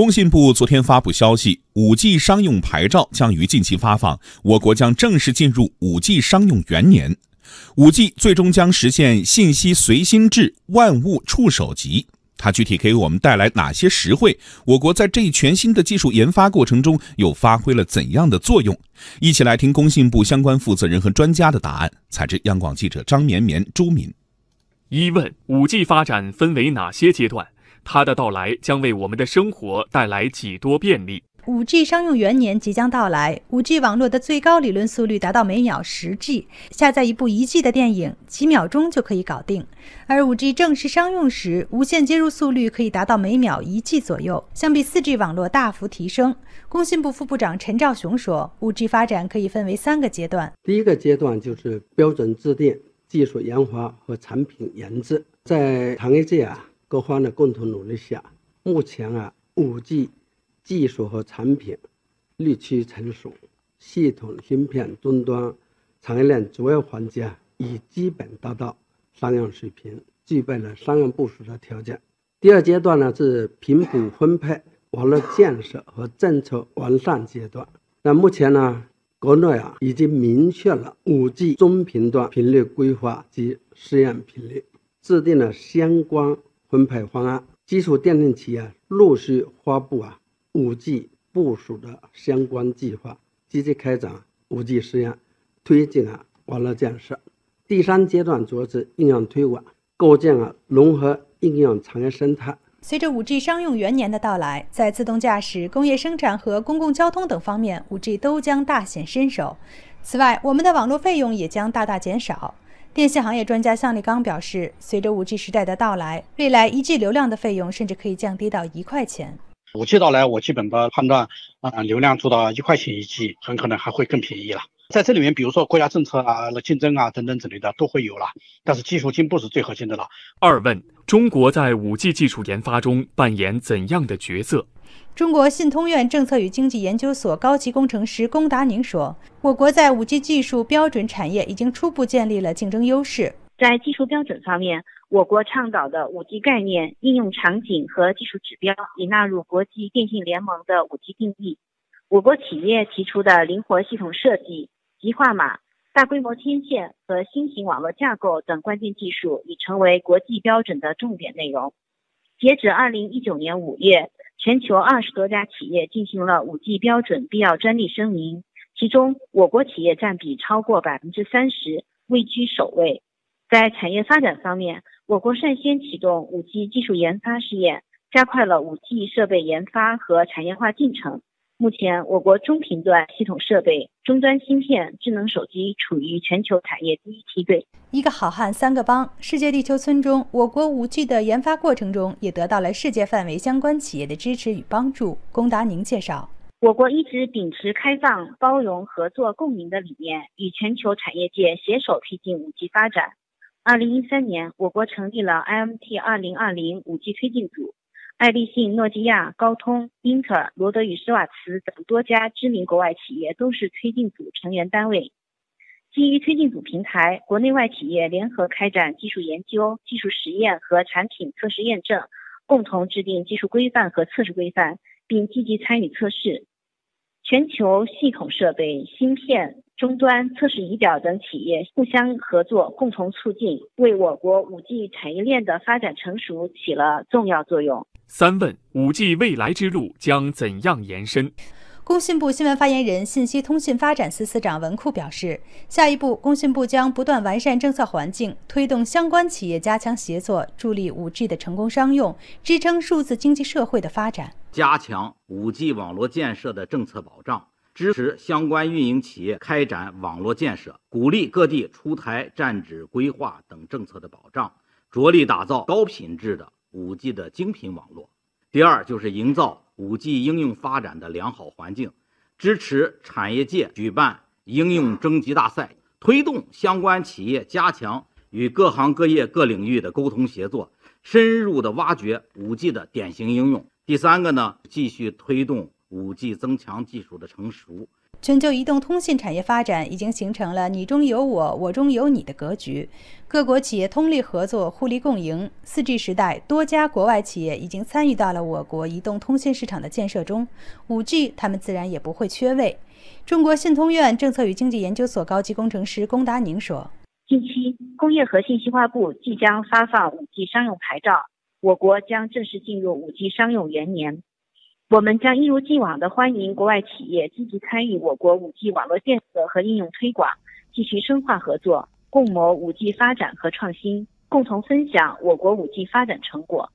工信部昨天发布消息，5G 商用牌照将于近期发放，我国将正式进入 5G 商用元年。5G 最终将实现信息随心智、万物触手级。它具体给我们带来哪些实惠？我国在这一全新的技术研发过程中又发挥了怎样的作用？一起来听工信部相关负责人和专家的答案。采自央广记者张绵绵、朱敏。一问：5G 发展分为哪些阶段？它的到来将为我们的生活带来几多便利？五 G 商用元年即将到来，五 G 网络的最高理论速率达到每秒十 G，下载一部一 G 的电影几秒钟就可以搞定。而五 G 正式商用时，无线接入速率可以达到每秒一 G 左右，相比四 G 网络大幅提升。工信部副部长陈肇雄说，五 G 发展可以分为三个阶段，第一个阶段就是标准制定、技术研发和产品研制，在行业界啊。各方的共同努力下，目前啊，五 G 技术和产品日趋成熟，系统、芯片、终端、产业链主要环节已基本达到商用水平，具备了商用部署的条件。第二阶段呢是频谱分配、网络建设和政策完善阶段。那目前呢，国内啊已经明确了五 G 中频段频率规划及试验频率，制定了相关。分配方案，基础电信企业陆续发布啊五 G 部署的相关计划，积极开展五 G 试验，推进啊网络建设。第三阶段主要是应用推广，构建啊融合应用产业生态。随着五 G 商用元年的到来，在自动驾驶、工业生产和公共交通等方面，五 G 都将大显身手。此外，我们的网络费用也将大大减少。电信行业专家向立刚表示，随着 5G 时代的到来，未来 1G 流量的费用甚至可以降低到一块钱。5G 到来，我基本的判断，啊，流量做到一块钱一 G，很可能还会更便宜了。在这里面，比如说国家政策啊、竞争啊等等之类的都会有了，但是技术进步是最核心的了。二问：中国在 5G 技术研发中扮演怎样的角色？中国信通院政策与经济研究所高级工程师龚达宁说：“我国在 5G 技术标准产业已经初步建立了竞争优势。在技术标准方面，我国倡导的 5G 概念、应用场景和技术指标已纳入国际电信联盟的 5G 定义。我国企业提出的灵活系统设计、极化码、大规模天线和新型网络架构等关键技术已成为国际标准的重点内容。截止2019年5月。”全球二十多家企业进行了五 G 标准必要专利声明，其中我国企业占比超过百分之三十，位居首位。在产业发展方面，我国率先启动五 G 技术研发试验，加快了五 G 设备研发和产业化进程。目前，我国中频段系统设备、终端芯片、智能手机处于全球产业第一梯队。一个好汉三个帮，世界地球村中，我国五 G 的研发过程中也得到了世界范围相关企业的支持与帮助。龚达宁介绍，我国一直秉持开放、包容、合作、共赢的理念，与全球产业界携手推进五 G 发展。二零一三年，我国成立了 IMT 二零二零五 G 推进组。爱立信、诺基亚、高通、英特尔、罗德与施瓦茨等多家知名国外企业都是推进组成员单位。基于推进组平台，国内外企业联合开展技术研究、技术实验和产品测试验证，共同制定技术规范和测试规范，并积极参与测试。全球系统设备、芯片、终端、测试仪表等企业互相合作，共同促进，为我国五 G 产业链的发展成熟起了重要作用。三问：五 G 未来之路将怎样延伸？工信部新闻发言人、信息通信发展司司长文库表示，下一步，工信部将不断完善政策环境，推动相关企业加强协作，助力五 G 的成功商用，支撑数字经济社会的发展。加强五 G 网络建设的政策保障，支持相关运营企业开展网络建设，鼓励各地出台站址规划等政策的保障，着力打造高品质的五 G 的精品网络。第二，就是营造五 G 应用发展的良好环境，支持产业界举办应用征集大赛，推动相关企业加强与各行各业各领域的沟通协作，深入的挖掘五 G 的典型应用。第三个呢，继续推动五 G 增强技术的成熟。全球移动通信产业发展已经形成了你中有我，我中有你的格局，各国企业通力合作，互利共赢。四 G 时代，多家国外企业已经参与到了我国移动通信市场的建设中，五 G 他们自然也不会缺位。中国信通院政策与经济研究所高级工程师龚达宁说：“近期，工业和信息化部即将发放五 G 商用牌照，我国将正式进入五 G 商用元年。”我们将一如既往地欢迎国外企业积极参与我国 5G 网络建设和应用推广，继续深化合作，共谋 5G 发展和创新，共同分享我国 5G 发展成果。